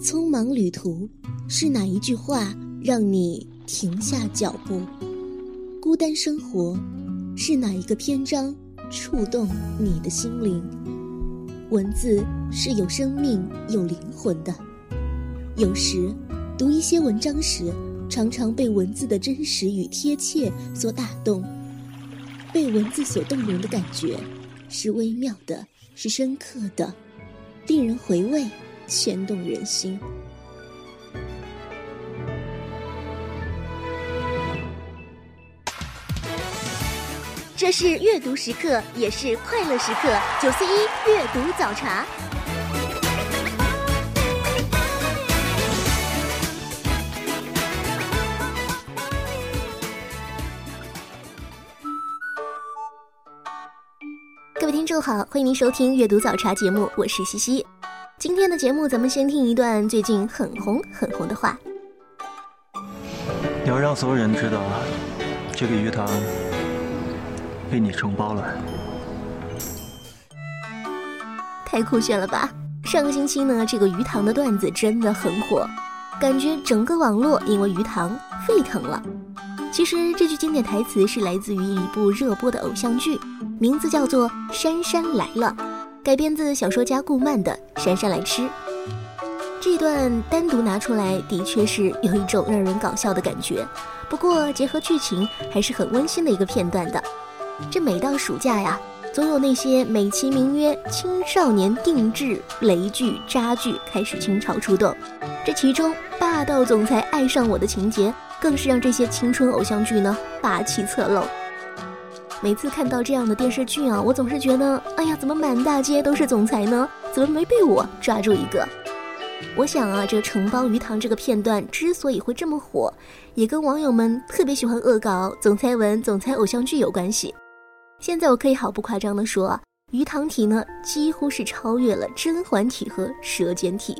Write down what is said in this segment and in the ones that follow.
匆忙旅途，是哪一句话让你停下脚步？孤单生活，是哪一个篇章触动你的心灵？文字是有生命、有灵魂的。有时，读一些文章时，常常被文字的真实与贴切所打动。被文字所动容的感觉，是微妙的，是深刻的，令人回味。牵动人心。这是阅读时刻，也是快乐时刻。九四一阅读早茶。好，欢迎您收听阅读早茶节目，我是西西。今天的节目，咱们先听一段最近很红很红的话。你要让所有人知道，这个鱼塘被你承包了。太酷炫了吧！上个星期呢，这个鱼塘的段子真的很火，感觉整个网络因为鱼塘沸腾了。其实这句经典台词是来自于一部热播的偶像剧，名字叫做《杉杉来了》。改编自小说家顾漫的《杉杉来迟》，这段单独拿出来，的确是有一种让人搞笑的感觉。不过结合剧情，还是很温馨的一个片段的。这每到暑假呀，总有那些美其名曰青少年定制雷剧、渣剧开始倾巢出动。这其中霸道总裁爱上我的情节，更是让这些青春偶像剧呢霸气侧漏。每次看到这样的电视剧啊，我总是觉得，哎呀，怎么满大街都是总裁呢？怎么没被我抓住一个？我想啊，这承包鱼塘这个片段之所以会这么火，也跟网友们特别喜欢恶搞总裁文、总裁偶像剧有关系。现在我可以毫不夸张地说，鱼塘体呢几乎是超越了甄嬛体和舌尖体。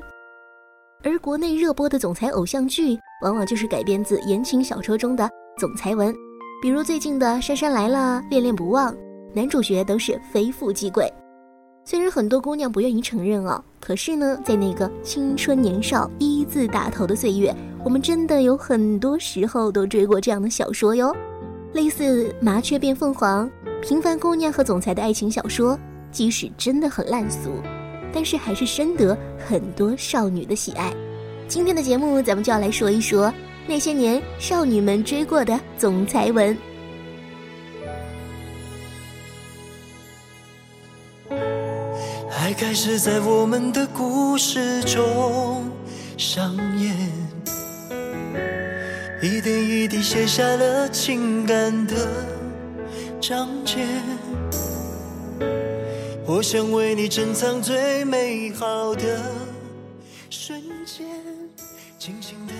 而国内热播的总裁偶像剧，往往就是改编自言情小说中的总裁文。比如最近的《杉杉来了》《恋恋不忘》，男主角都是非富即贵。虽然很多姑娘不愿意承认哦，可是呢，在那个青春年少一字打头的岁月，我们真的有很多时候都追过这样的小说哟。类似《麻雀变凤凰》《平凡姑娘和总裁的爱情小说》，即使真的很烂俗，但是还是深得很多少女的喜爱。今天的节目，咱们就要来说一说。那些年少女们追过的总裁文，爱开始在我们的故事中上演，一点一滴写下了情感的章节。我想为你珍藏最美好的瞬间。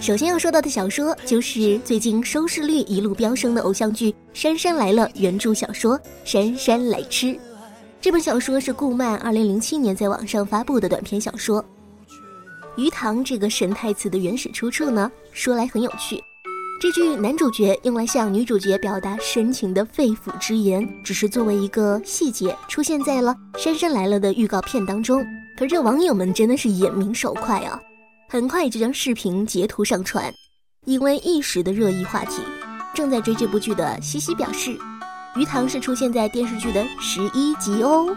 首先要说到的小说，就是最近收视率一路飙升的偶像剧《姗姗来了》原著小说《姗姗来迟》。这本小说是顾漫2007年在网上发布的短篇小说。鱼塘这个神台词的原始出处呢，说来很有趣。这句男主角用来向女主角表达深情的肺腑之言，只是作为一个细节出现在了《杉杉来了》的预告片当中。可这网友们真的是眼明手快啊！很快就将视频截图上传，因为一时的热议话题。正在追这部剧的西西表示，鱼塘是出现在电视剧的十一集哦。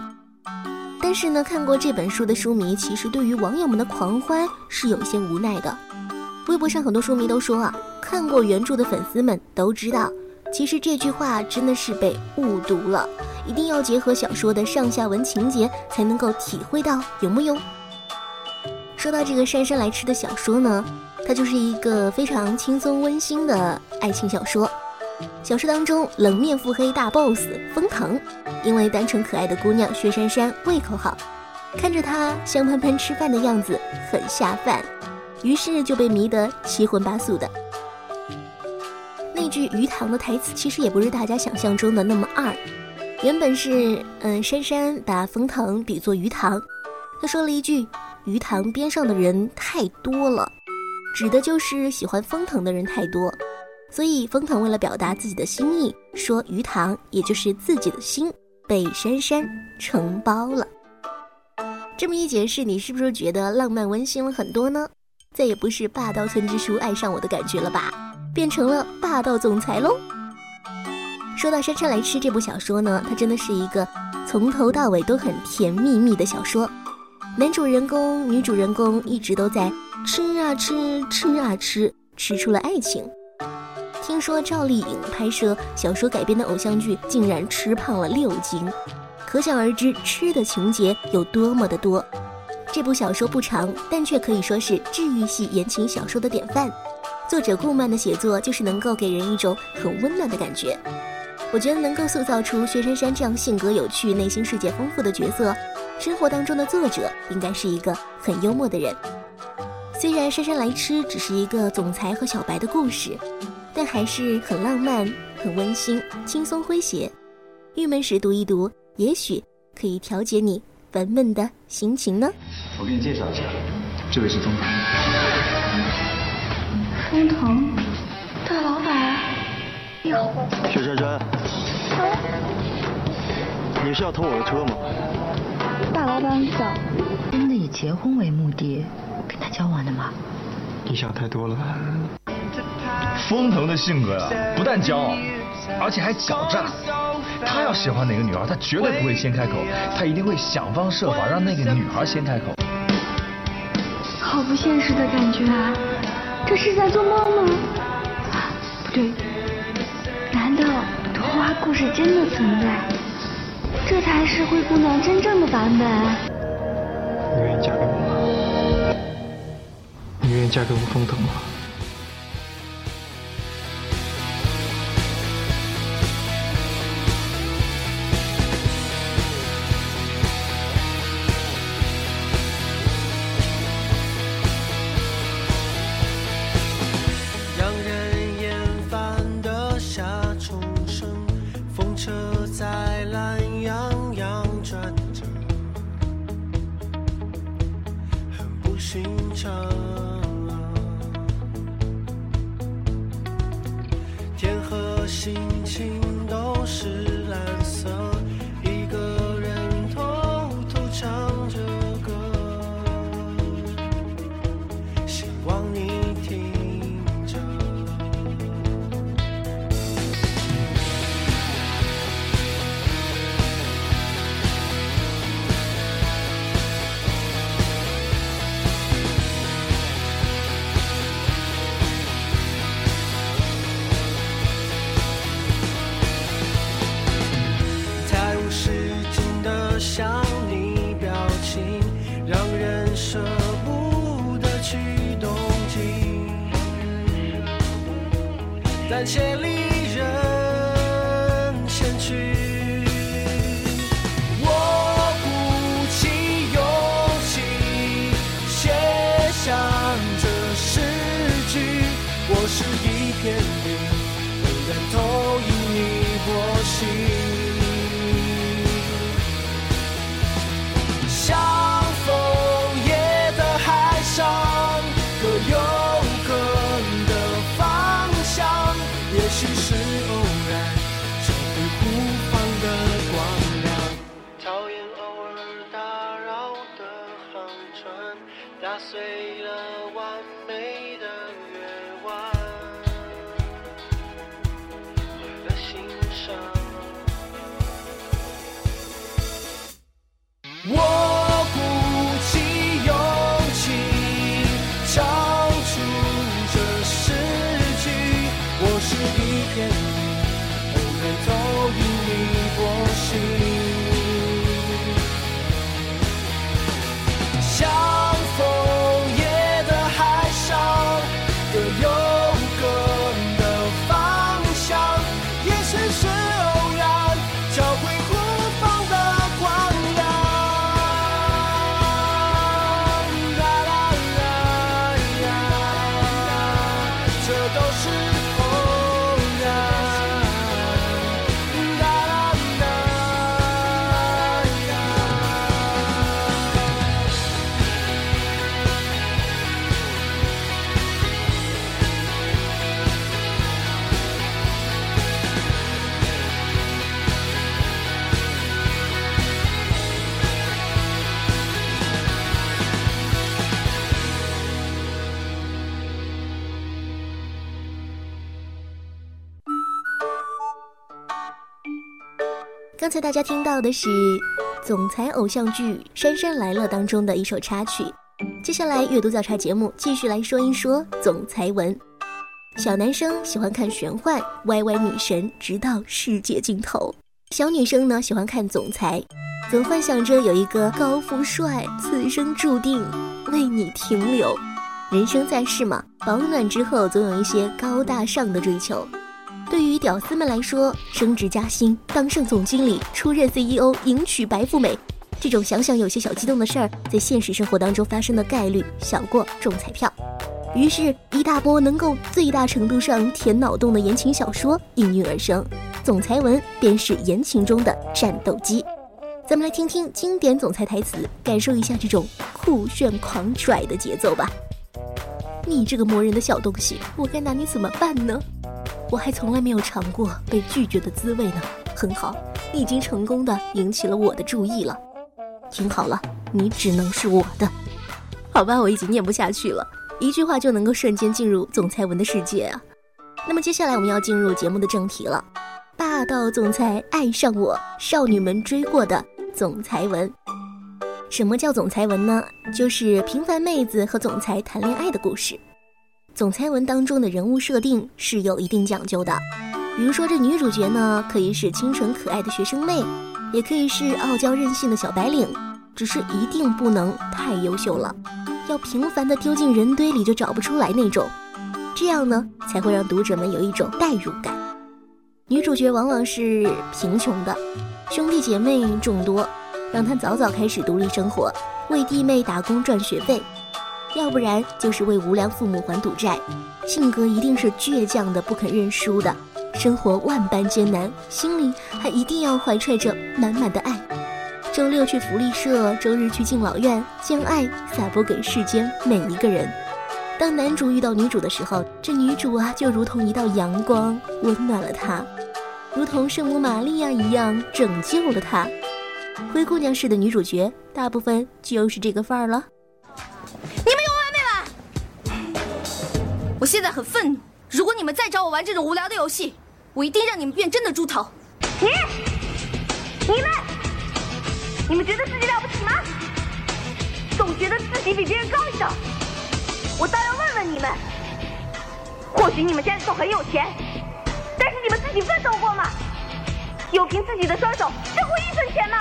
但是呢，看过这本书的书迷其实对于网友们的狂欢是有些无奈的。微博上很多书迷都说啊，看过原著的粉丝们都知道，其实这句话真的是被误读了，一定要结合小说的上下文情节才能够体会到，有木有？说到这个姗姗来迟的小说呢，它就是一个非常轻松温馨的爱情小说。小说当中冷面腹黑大 boss 封腾，因为单纯可爱的姑娘薛珊珊胃口好，看着她香喷喷吃饭的样子很下饭，于是就被迷得七荤八素的。那句鱼塘的台词其实也不是大家想象中的那么二，原本是嗯珊珊把封腾比作鱼塘，她说了一句。鱼塘边上的人太多了，指的就是喜欢封腾的人太多，所以封腾为了表达自己的心意，说鱼塘也就是自己的心被珊珊承包了。这么一解释，你是不是觉得浪漫温馨了很多呢？再也不是霸道村支书爱上我的感觉了吧？变成了霸道总裁喽。说到《姗姗来迟》这部小说呢，它真的是一个从头到尾都很甜蜜蜜的小说。男主人公、女主人公一直都在吃啊吃，吃啊吃，吃出了爱情。听说赵丽颖拍摄小说改编的偶像剧，竟然吃胖了六斤。可想而知，吃的情节有多么的多。这部小说不长，但却可以说是治愈系言情小说的典范。作者顾漫的写作就是能够给人一种很温暖的感觉。我觉得能够塑造出薛杉杉这样性格有趣、内心世界丰富的角色，生活当中的作者应该是一个很幽默的人。虽然《姗姗来迟》只是一个总裁和小白的故事，但还是很浪漫、很温馨、轻松诙谐。郁闷时读一读。也许可以调节你烦闷的心情呢。我给你介绍一下，这位是封腾。封腾，大老板，你好。薛珊珊，你是要偷我的车吗？大老板早。真的以结婚为目的跟他交往的吗？你想太多了。封腾的性格呀，不但骄傲，而且还狡诈。他要喜欢哪个女孩，他绝对不会先开口，他一定会想方设法让那个女孩先开口。好不现实的感觉啊！这是在做梦吗？不对，难道童话故事真的存在？这才是灰姑娘真正的版本。你愿意嫁给我吗？你愿意嫁给我风腾吗？大家听到的是总裁偶像剧《杉杉来了》当中的一首插曲。接下来阅读早茶节目继续来说一说总裁文。小男生喜欢看玄幻，歪歪女神直到世界尽头；小女生呢喜欢看总裁，总幻想着有一个高富帅，此生注定为你停留。人生在世嘛，保暖之后总有一些高大上的追求。对于屌丝们来说，升职加薪、当上总经理、出任 CEO、迎娶白富美，这种想想有些小激动的事儿，在现实生活当中发生的概率小过中彩票。于是，一大波能够最大程度上填脑洞的言情小说应运而生，总裁文便是言情中的战斗机。咱们来听听经典总裁台词，感受一下这种酷炫狂拽的节奏吧。你这个磨人的小东西，我该拿你怎么办呢？我还从来没有尝过被拒绝的滋味呢。很好，你已经成功的引起了我的注意了。听好了，你只能是我的。好吧，我已经念不下去了，一句话就能够瞬间进入总裁文的世界啊。那么接下来我们要进入节目的正题了。霸道总裁爱上我，少女们追过的总裁文。什么叫总裁文呢？就是平凡妹子和总裁谈恋爱的故事。总裁文当中的人物设定是有一定讲究的，比如说这女主角呢，可以是清纯可爱的学生妹，也可以是傲娇任性的小白领，只是一定不能太优秀了，要平凡的丢进人堆里就找不出来那种，这样呢才会让读者们有一种代入感。女主角往往是贫穷的，兄弟姐妹众多，让她早早开始独立生活，为弟妹打工赚学费。要不然就是为无良父母还赌债，性格一定是倔强的，不肯认输的，生活万般艰难，心里还一定要怀揣着满满的爱。周六去福利社，周日去敬老院，将爱撒播给世间每一个人。当男主遇到女主的时候，这女主啊就如同一道阳光，温暖了他，如同圣母玛利亚一样拯救了他。灰姑娘式的女主角，大部分就是这个范儿了。我现在很愤怒，如果你们再找我玩这种无聊的游戏，我一定让你们变真的猪头。你、你们、你们觉得自己了不起吗？总觉得自己比别人高一等。我倒要问问你们，或许你们现在都很有钱，但是你们自己奋斗过吗？有凭自己的双手挣过一分钱吗？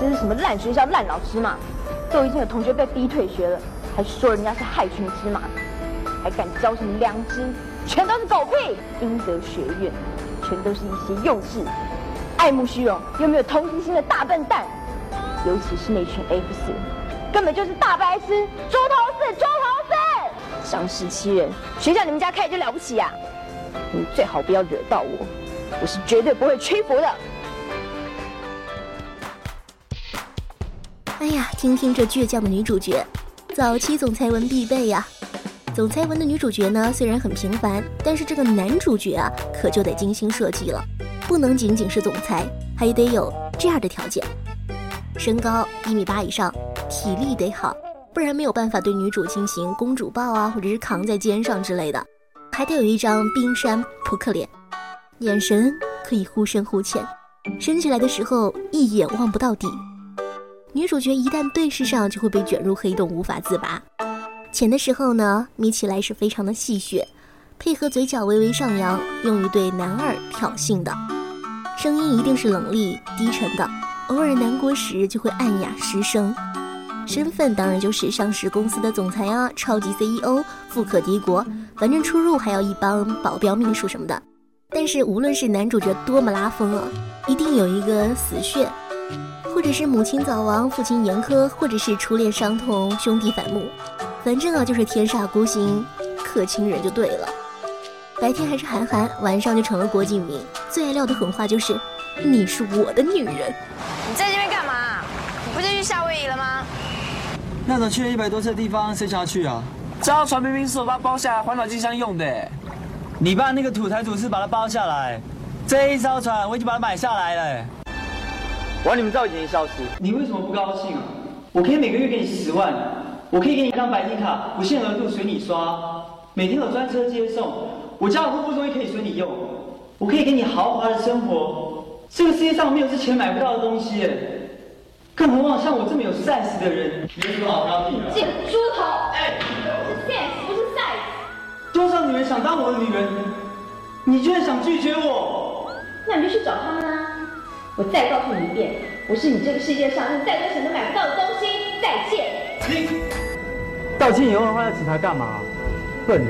这是什么烂学校、烂老师嘛？都已经有同学被逼退学了。还说人家是害群之马，还敢教什么良知？全都是狗屁！英德学院，全都是一些幼稚、爱慕虚荣又没有同情心的大笨蛋。尤其是那群 F 四，根本就是大白痴、猪头四、猪头四，伤势欺人。谁叫你们家开就了不起呀？你最好不要惹到我，我是绝对不会屈服的。哎呀，听听这倔强的女主角。早期总裁文必备呀，总裁文的女主角呢虽然很平凡，但是这个男主角啊可就得精心设计了，不能仅仅是总裁，还得有这样的条件：身高一米八以上，体力得好，不然没有办法对女主进行公主抱啊，或者是扛在肩上之类的；还得有一张冰山扑克脸，眼神可以忽深忽浅，升起来的时候一眼望不到底。女主角一旦对视上，就会被卷入黑洞，无法自拔。浅的时候呢，眯起来是非常的戏谑，配合嘴角微微上扬，用于对男二挑衅的。声音一定是冷厉低沉的，偶尔难过时就会暗哑失声。身份当然就是上市公司的总裁啊，超级 CEO，富可敌国，反正出入还要一帮保镖、秘书什么的。但是无论是男主角多么拉风啊，一定有一个死穴。或者是母亲早亡，父亲严苛，或者是初恋伤痛，兄弟反目，反正啊就是天煞孤星，克亲人就对了。白天还是韩寒，晚上就成了郭敬明。最爱撂的狠话就是：“你是我的女人。”你在这边干嘛？你不就去夏威夷了吗？那种去了一百多次的地方，谁想要去啊？这艘船明明是我爸包下来环岛进香用的。你爸那个土财主是把它包下来，这一艘船我已经把它买下来了。我要你们造钱消失。你为什么不高兴啊？我可以每个月给你十万，我可以给你一张白金卡，不限额度随你刷，每天有专车接送，我家有户部终于可以随你用。我可以给你豪华的生活，这个世界上没有是钱买不到的东西。更何况像我这么有 size 的人，有什么好挑剔的？这个猪头，哎，是 sense 不是 size。多少女人想当我的女人，你居然想拒绝我？那你就去找他们啊！我再告诉你一遍，我是你这个世界上用再多钱都买不到的东西。再见。道歉以后的话要警察干嘛？笨。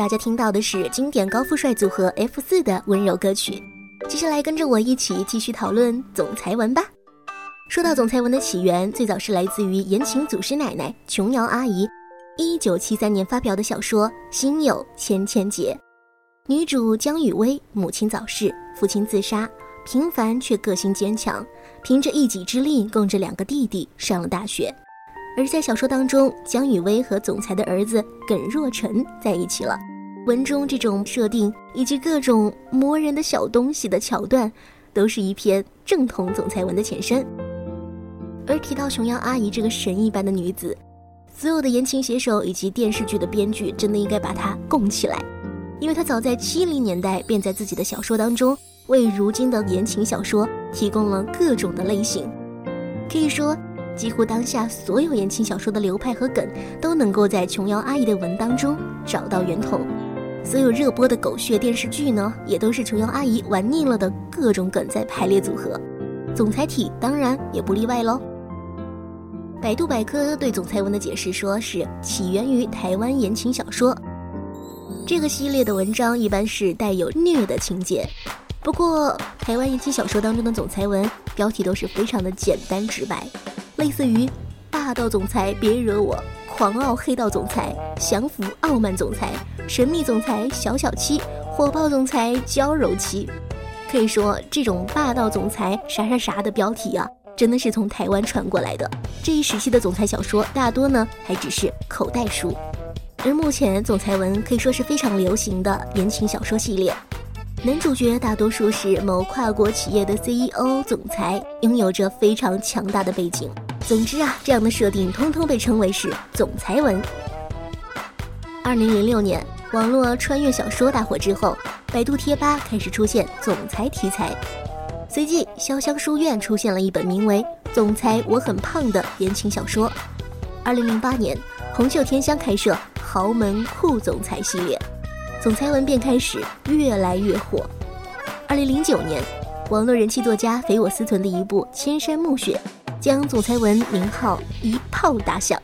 大家听到的是经典高富帅组合 F 四的温柔歌曲，接下来跟着我一起继续讨论总裁文吧。说到总裁文的起源，最早是来自于言情祖师奶奶琼瑶阿姨，一九七三年发表的小说《心有千千结》，女主江雨薇母亲早逝，父亲自杀，平凡却个性坚强，凭着一己之力供着两个弟弟上了大学。而在小说当中，江雨薇和总裁的儿子耿若尘在一起了。文中这种设定以及各种磨人的小东西的桥段，都是一篇正统总裁文的前身。而提到琼瑶阿姨这个神一般的女子，所有的言情写手以及电视剧的编剧真的应该把她供起来，因为她早在七零年代便在自己的小说当中为如今的言情小说提供了各种的类型，可以说。几乎当下所有言情小说的流派和梗，都能够在琼瑶阿姨的文当中找到源头。所有热播的狗血电视剧呢，也都是琼瑶阿姨玩腻了的各种梗在排列组合。总裁体当然也不例外喽。百度百科对总裁文的解释说是起源于台湾言情小说，这个系列的文章一般是带有虐的情节。不过台湾言情小说当中的总裁文标题都是非常的简单直白。类似于霸道总裁别惹我、狂傲黑道总裁、降服傲慢总裁、神秘总裁小小七、火爆总裁娇柔妻，可以说这种霸道总裁啥啥啥的标题啊，真的是从台湾传过来的。这一时期的总裁小说大多呢还只是口袋书，而目前总裁文可以说是非常流行的言情小说系列。男主角大多数是某跨国企业的 CEO 总裁，拥有着非常强大的背景。总之啊，这样的设定通通被称为是总裁文。二零零六年，网络穿越小说大火之后，百度贴吧开始出现总裁题材。随即，潇湘书院出现了一本名为《总裁我很胖》的言情小说。二零零八年，红袖添香开设豪门酷总裁系列。总裁文便开始越来越火。二零零九年，网络人气作家肥我思存的一部《千山暮雪》，将总裁文名号一炮打响。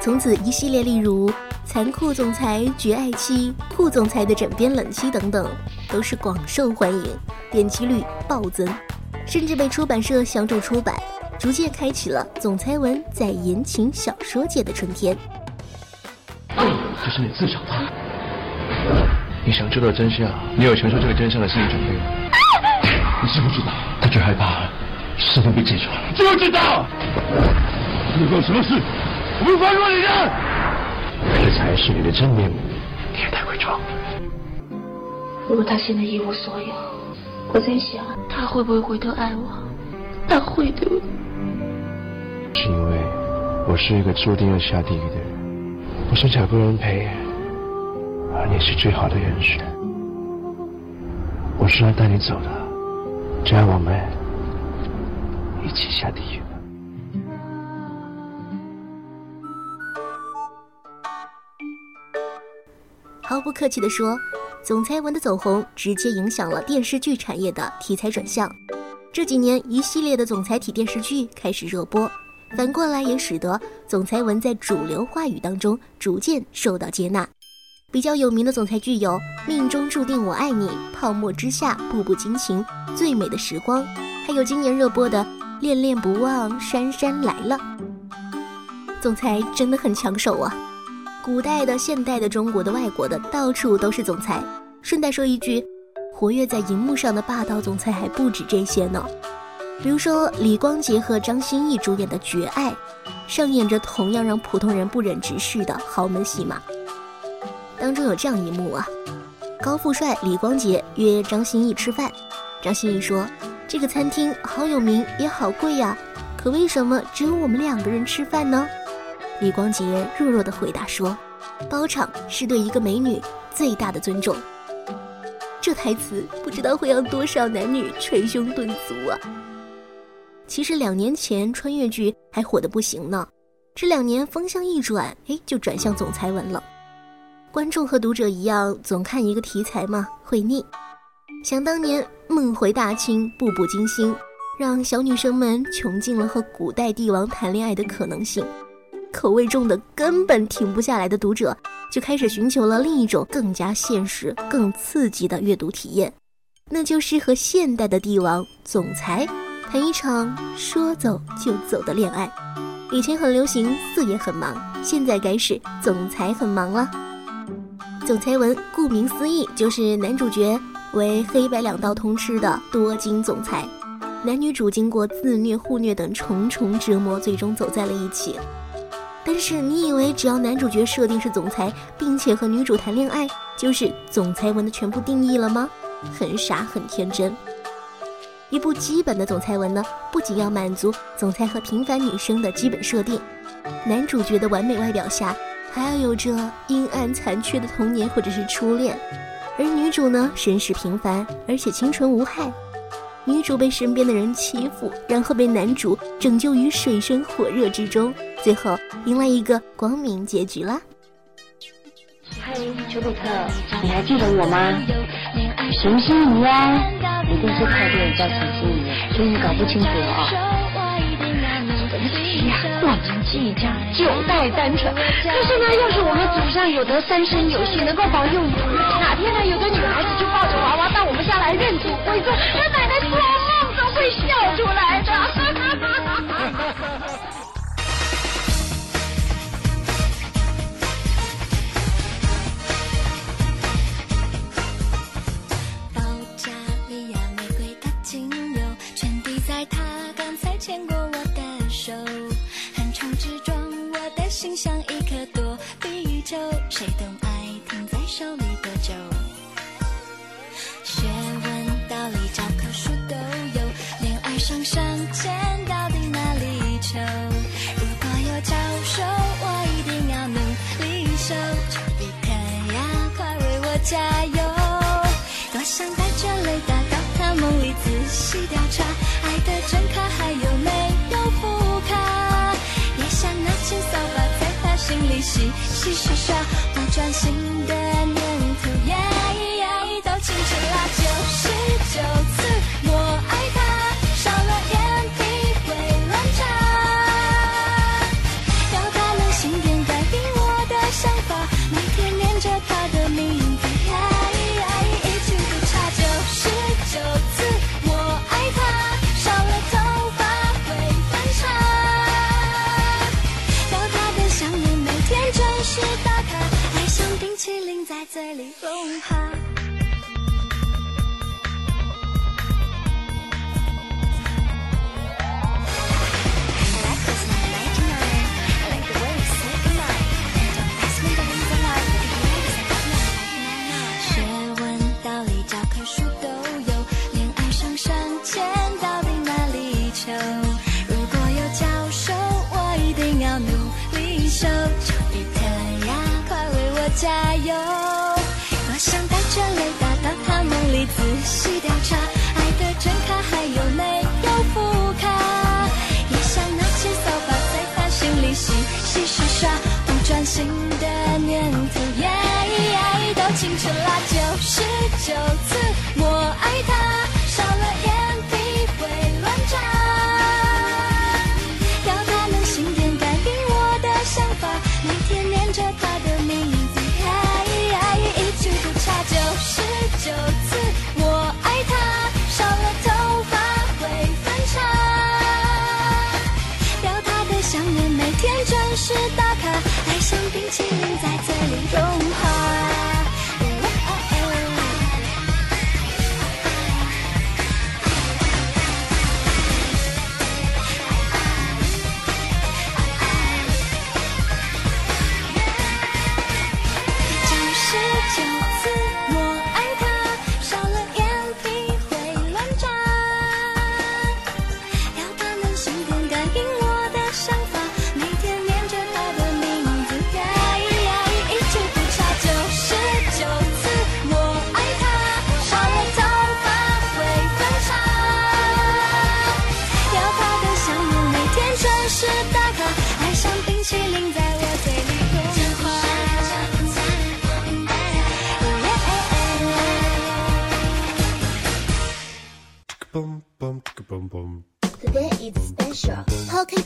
从此，一系列例如残酷总裁、绝爱妻、酷总裁的枕边冷妻等等，都是广受欢迎，点击率暴增，甚至被出版社相中出版，逐渐开启了总裁文在言情小说界的春天。这是你自找的。你想知道真相？你有承受这个真相的心理准备吗？你知不知道？他最害怕事情被揭穿。知不知道？如果有什么事，我会放过你的。这才是你的真面目，你也太会装。如果他现在一无所有，我在想他会不会回头爱我？他会的。是因为我是一个注定要下地狱的人，我是找个人陪。而你是最好的人选，我是来带你走的，这样我们一起下地狱。毫不客气地说，总裁文的走红直接影响了电视剧产业的题材转向。这几年，一系列的总裁体电视剧开始热播，反过来也使得总裁文在主流话语当中逐渐受到接纳。比较有名的总裁剧有《命中注定我爱你》《泡沫之夏》《步步惊情》《最美的时光》，还有今年热播的《恋恋不忘》《姗姗来了》。总裁真的很抢手啊！古代的、现代的、中国的、外国的，到处都是总裁。顺带说一句，活跃在荧幕上的霸道总裁还不止这些呢。比如说李光洁和张歆艺主演的《绝爱》，上演着同样让普通人不忍直视的豪门戏码。当中有这样一幕啊，高富帅李光洁约张歆艺吃饭，张歆艺说：“这个餐厅好有名也好贵呀，可为什么只有我们两个人吃饭呢？”李光洁弱弱的回答说：“包场是对一个美女最大的尊重。”这台词不知道会让多少男女捶胸顿足啊！其实两年前穿越剧还火的不行呢，这两年风向一转，哎，就转向总裁文了。观众和读者一样，总看一个题材嘛，会腻。想当年，梦回大清，步步惊心，让小女生们穷尽了和古代帝王谈恋爱的可能性。口味重的根本停不下来的读者，就开始寻求了另一种更加现实、更刺激的阅读体验，那就是和现代的帝王总裁谈一场说走就走的恋爱。以前很流行四爷很忙，现在该是总裁很忙了。总裁文顾名思义就是男主角为黑白两道通吃的多金总裁。男女主经过自虐、互虐等重重折磨，最终走在了一起。但是你以为只要男主角设定是总裁，并且和女主谈恋爱，就是总裁文的全部定义了吗？很傻，很天真。一部基本的总裁文呢，不仅要满足总裁和平凡女生的基本设定，男主角的完美外表下，还要有着阴暗残缺的童年或者是初恋，而女主呢，身世平凡，而且清纯无害。女主被身边的人欺负，然后被男主拯救于水深火热之中，最后迎来一个光明结局啦。嗨，丘比特，你还记得我吗？熊心怡啊，一定是太多人叫陈心怡了，所以你搞不清楚了啊。神奇呀，我们即将九代单传。可是呢，要是我们祖上有德三生有幸，能够保佑你哪天呢有个女孩子就抱着娃娃到我们家来认祖归宗，那奶奶做梦都会笑出来的。心相印专心细调查，爱的真卡还有没有副卡？也想拿起扫把在他心里洗洗刷刷，不专心的念头，都清楚啦。九十九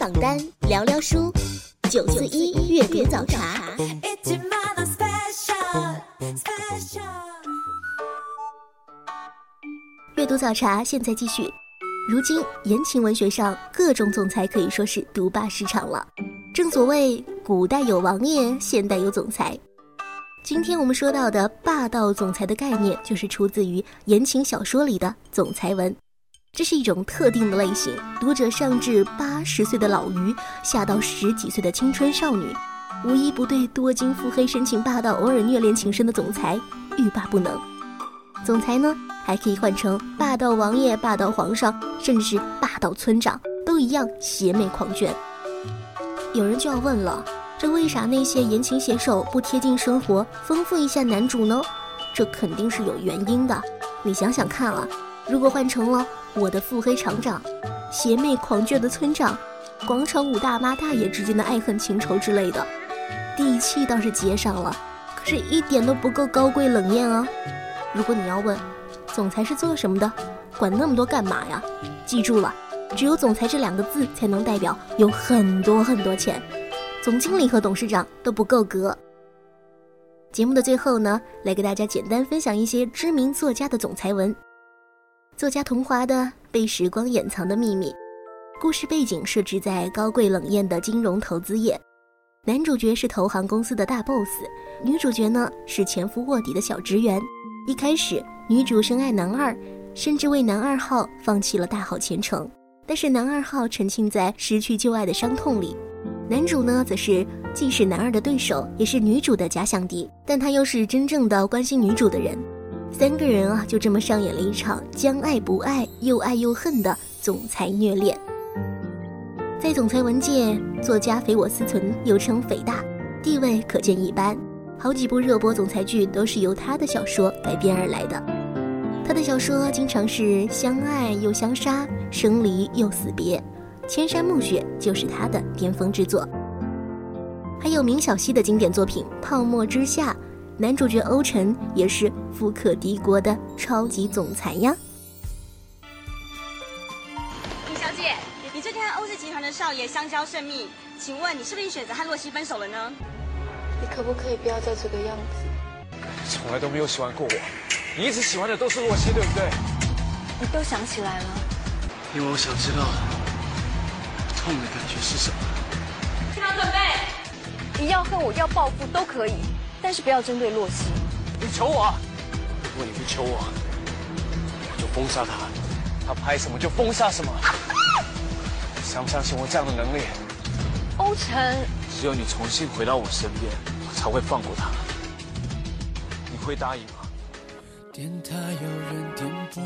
榜单，聊聊书。九四一阅读早茶。阅读早茶现在继续。如今言情文学上各种总裁可以说是独霸市场了。正所谓古代有王爷，现代有总裁。今天我们说到的霸道总裁的概念，就是出自于言情小说里的总裁文。这是一种特定的类型，读者上至八十岁的老鱼，下到十几岁的青春少女，无一不对多金腹黑、深情霸道、偶尔虐恋情深的总裁欲罢不能。总裁呢，还可以换成霸道王爷、霸道皇上，甚至是霸道村长，都一样邪魅狂狷。有人就要问了，这为啥那些言情写手不贴近生活，丰富一下男主呢？这肯定是有原因的。你想想看啊，如果换成了我的腹黑厂长、邪魅狂狷的村长、广场舞大妈大爷之间的爱恨情仇之类的，地气倒是接上了，可是一点都不够高贵冷艳啊。如果你要问，总裁是做什么的？管那么多干嘛呀？记住了，只有“总裁”这两个字才能代表有很多很多钱，总经理和董事长都不够格。节目的最后呢，来给大家简单分享一些知名作家的总裁文。作家桐华的《被时光掩藏的秘密》，故事背景设置在高贵冷艳的金融投资业，男主角是投行公司的大 boss，女主角呢是前夫卧底的小职员。一开始，女主深爱男二，甚至为男二号放弃了大好前程。但是男二号沉浸在失去旧爱的伤痛里，男主呢，则是既是男二的对手，也是女主的假想敌，但他又是真正的关心女主的人。三个人啊，就这么上演了一场将爱不爱、又爱又恨的总裁虐恋。在总裁文界，作家肥我思存又称肥大，地位可见一斑。好几部热播总裁剧都是由他的小说改编而来的。他的小说经常是相爱又相杀，生离又死别，《千山暮雪》就是他的巅峰之作。还有明晓溪的经典作品《泡沫之夏》，男主角欧辰也是富可敌国的超级总裁呀。李小姐，你最近和欧氏集团的少爷相交甚密，请问你是不是选择和洛西分手了呢？你可不可以不要再这个样子？从来都没有喜欢过我，你一直喜欢的都是洛西，对不对？你都想起来了？因为我想知道痛的感觉是什么。听好准备，你要恨我，要报复都可以，但是不要针对洛西。你求我？如果你不求我，我就封杀他，他拍什么就封杀什么。相不相信我这样的能力？欧辰，只有你重新回到我身边。我才会放过他，你会答应吗？电台有人点播，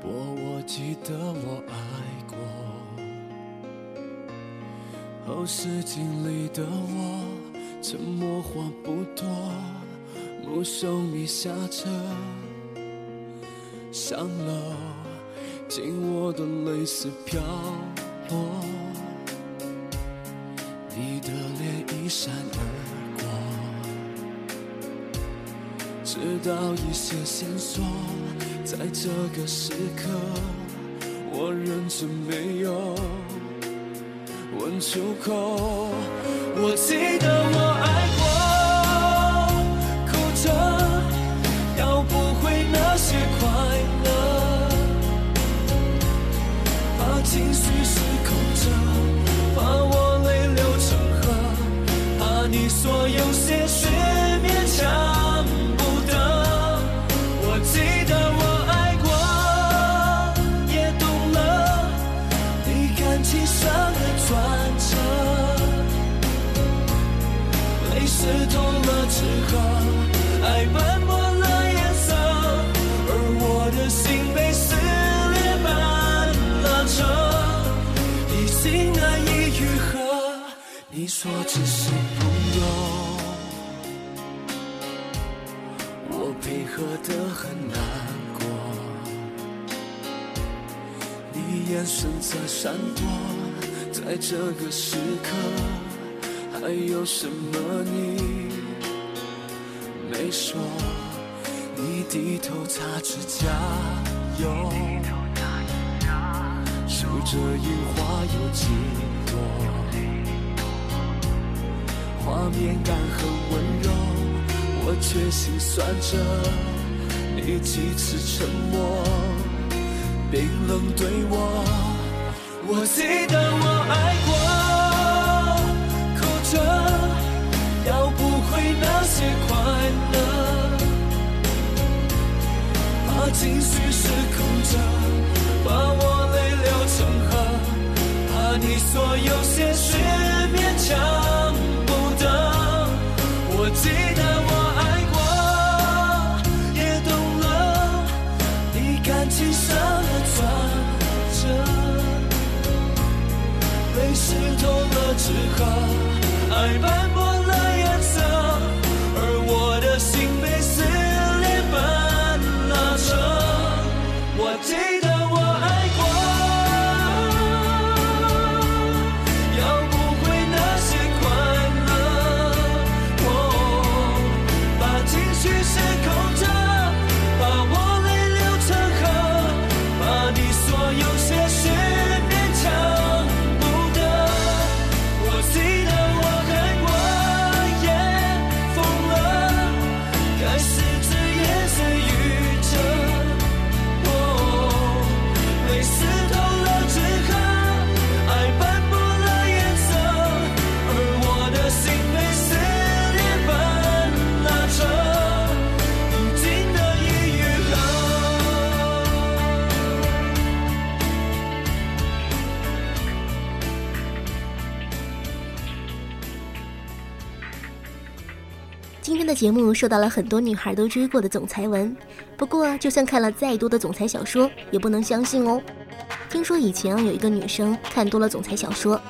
播我记得我爱过，后视镜里的我，沉默话不多，目送你下车，上楼，紧握的泪丝飘落。你的脸一闪而过，直到一些线索，在这个时刻，我忍着没有问出口。我记得我爱只是。喝得很难过，你眼神在闪躲，在这个时刻，还有什么你没说？你低头擦指甲油，数着樱花有几画面感很温柔，我却心酸着你几次沉默冰冷对我。我记得我爱过，哭着要不回那些快乐，怕情绪失控着把我泪流成河，怕你所有些事勉强。适合爱本节目受到了很多女孩都追过的总裁文，不过就算看了再多的总裁小说，也不能相信哦。听说以前有一个女生看多了总裁小说，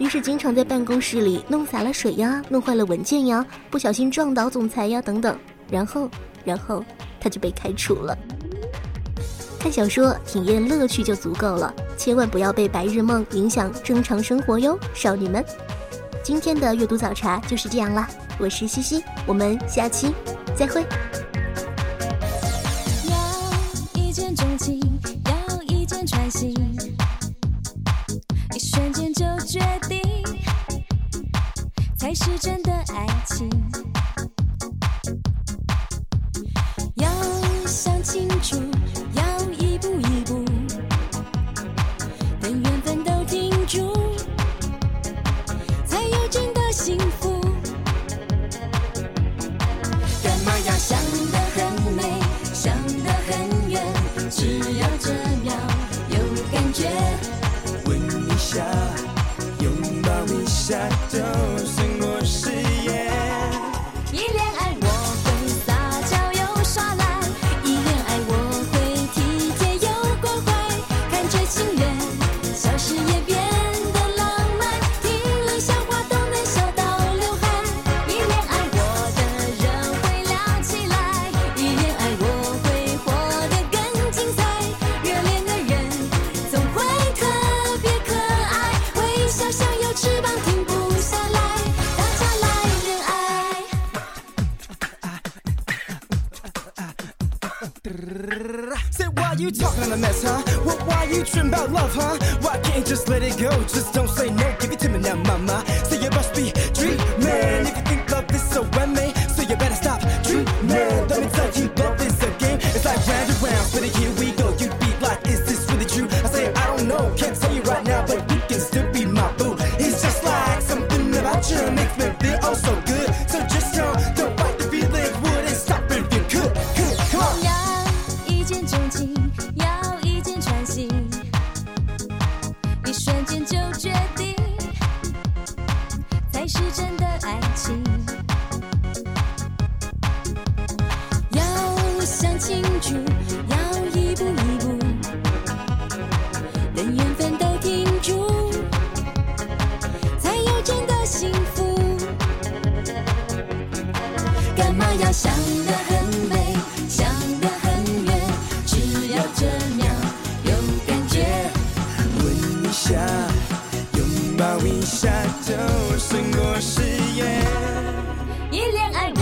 于是经常在办公室里弄洒了水呀，弄坏了文件呀，不小心撞倒总裁呀等等，然后然后她就被开除了。看小说体验乐趣就足够了，千万不要被白日梦影响正常生活哟，少女们。今天的阅读早茶就是这样了。我是西西，我们下期再会。要一见钟情，要一箭穿心。一瞬间就决定。才是真的爱。you talking a mess, huh? Well, why you trim about love, huh? Why can't you just let it go? Just don't say no, give it to me now, mama. Say you must be dreaming if you think love is so amazing. 就胜过誓言。一恋爱。